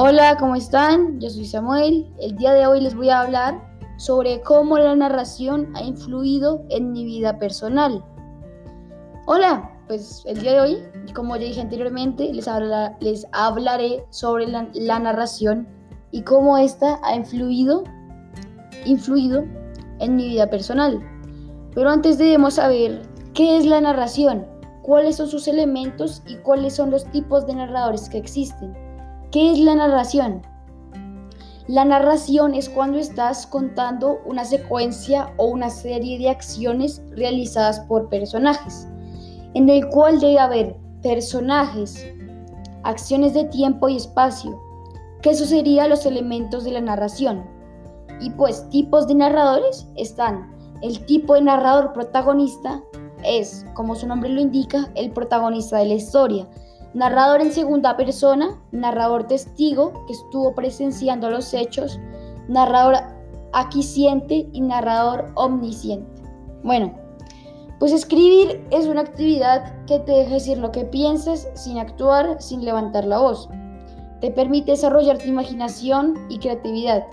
Hola, ¿cómo están? Yo soy Samuel. El día de hoy les voy a hablar sobre cómo la narración ha influido en mi vida personal. Hola, pues el día de hoy, como ya dije anteriormente, les, les hablaré sobre la, la, narración y cómo ésta ha influido, influido en mi vida personal. Pero antes debemos saber qué es la narración, cuáles son sus elementos y cuáles son los tipos de narradores que existen. ¿Qué es la narración? La narración es cuando estás contando una secuencia o una serie de acciones realizadas por personajes, en el cual debe haber personajes, acciones de tiempo y espacio, que eso serían los elementos de la narración. Y pues tipos de narradores están el tipo de narrador protagonista, es, como su nombre lo indica, el protagonista de la historia, narrador en segunda persona, narrador testigo que estuvo presenciando los hechos, narrador aquiciente y narrador omnisciente. Bueno, pues escribir es una actividad que te deja decir lo que piensas sin actuar, sin levantar la voz. Te permite desarrollar tu imaginación y creatividad.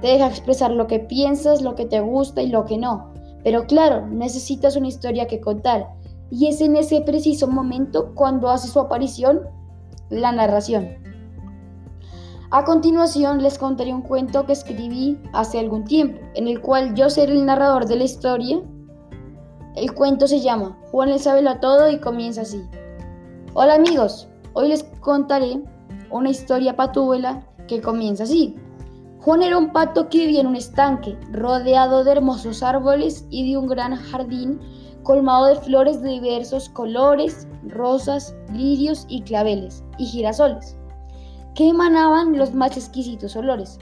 Te deja expresar lo que piensas, lo que te gusta y lo que no. Pero claro, necesitas una historia que contar y es en ese preciso momento cuando hace su aparición la narración. A continuación les contaré un cuento que escribí hace algún tiempo, en el cual yo seré el narrador de la historia. El cuento se llama Juan el sabelo todo y comienza así. Hola amigos, hoy les contaré una historia patúbela que comienza así. Juan era un pato que vivía en un estanque, rodeado de hermosos árboles y de un gran jardín colmado de flores de diversos colores, rosas, lirios y claveles, y girasoles, que emanaban los más exquisitos olores.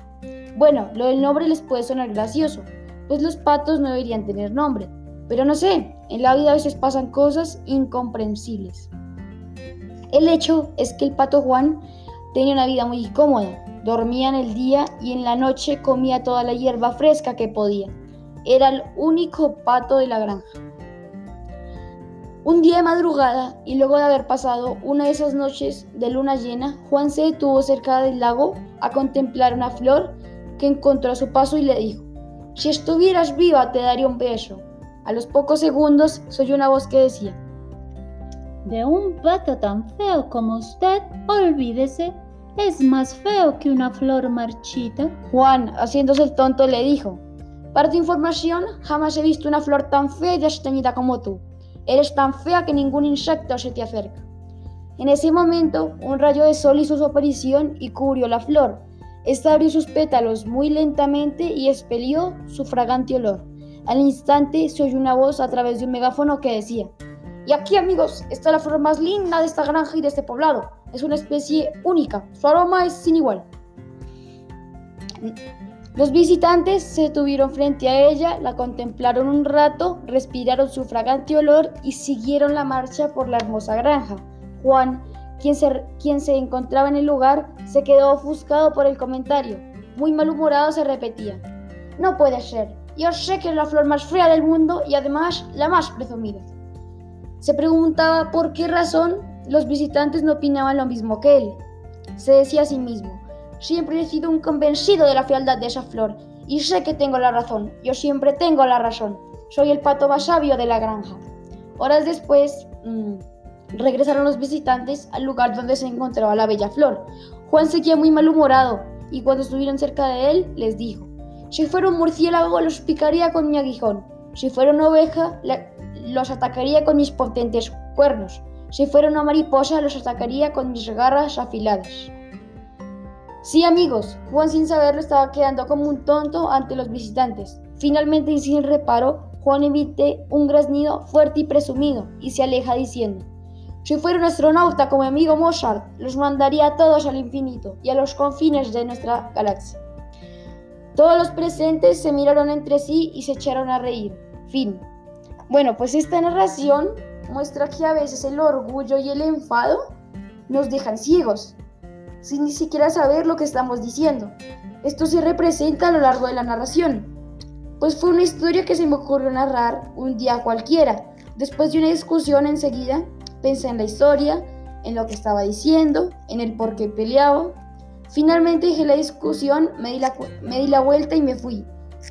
Bueno, lo del nombre les puede sonar gracioso, pues los patos no deberían tener nombre, pero no sé, en la vida a veces pasan cosas incomprensibles. El hecho es que el pato Juan tenía una vida muy cómoda, dormía en el día y en la noche comía toda la hierba fresca que podía. Era el único pato de la granja. Un día de madrugada, y luego de haber pasado una de esas noches de luna llena, Juan se detuvo cerca del lago a contemplar una flor que encontró a su paso y le dijo, Si estuvieras viva te daría un beso. A los pocos segundos se oyó una voz que decía, De un pato tan feo como usted, olvídese, es más feo que una flor marchita. Juan, haciéndose el tonto, le dijo, Para tu información, jamás he visto una flor tan fea y desteñida como tú. Eres tan fea que ningún insecto se te acerca. En ese momento, un rayo de sol hizo su aparición y cubrió la flor. Esta abrió sus pétalos muy lentamente y expelió su fragante olor. Al instante se oyó una voz a través de un megáfono que decía, y aquí amigos, está la flor más linda de esta granja y de este poblado. Es una especie única, su aroma es sin igual. Los visitantes se detuvieron frente a ella, la contemplaron un rato, respiraron su fragante olor y siguieron la marcha por la hermosa granja. Juan, quien se, quien se encontraba en el lugar, se quedó ofuscado por el comentario. Muy malhumorado se repetía. No puede ser. Yo sé que es la flor más fea del mundo y además la más presumida. Se preguntaba por qué razón los visitantes no opinaban lo mismo que él. Se decía a sí mismo, Siempre he sido un convencido de la fealdad de esa flor, y sé que tengo la razón. Yo siempre tengo la razón. Soy el pato más sabio de la granja. Horas después, mmm, regresaron los visitantes al lugar donde se encontraba la bella flor. Juan seguía muy malhumorado, y cuando estuvieron cerca de él, les dijo, si fuera un murciélago los picaría con mi aguijón, si fuera una oveja los atacaría con mis potentes cuernos, si fuera una mariposa los atacaría con mis garras afiladas. Sí, amigos, Juan sin saberlo estaba quedando como un tonto ante los visitantes. Finalmente y sin reparo, Juan emite un graznido fuerte y presumido y se aleja diciendo, si fuera un astronauta como mi amigo Mozart, los mandaría a todos al infinito y a los confines de nuestra galaxia. Todos los presentes se miraron entre sí y se echaron a reír. Fin. Bueno, pues esta narración muestra que a veces el orgullo y el enfado nos dejan ciegos sin ni siquiera saber lo que estamos diciendo. Esto se representa a lo largo de la narración. Pues fue una historia que se me ocurrió narrar un día cualquiera. Después de una discusión enseguida, pensé en la historia, en lo que estaba diciendo, en el por qué peleaba. Finalmente dejé la discusión, me di la, me di la vuelta y me fui.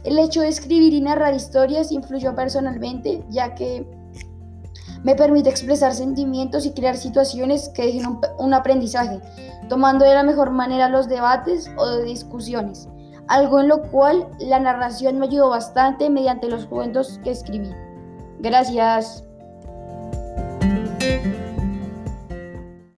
El hecho de escribir y narrar historias influyó personalmente, ya que me permite expresar sentimientos y crear situaciones que dejen un, aprendizaje, tomando de la mejor manera los debates o discusiones, algo en lo cual la narración me ayudó bastante mediante los cuentos que escribí. Gracias.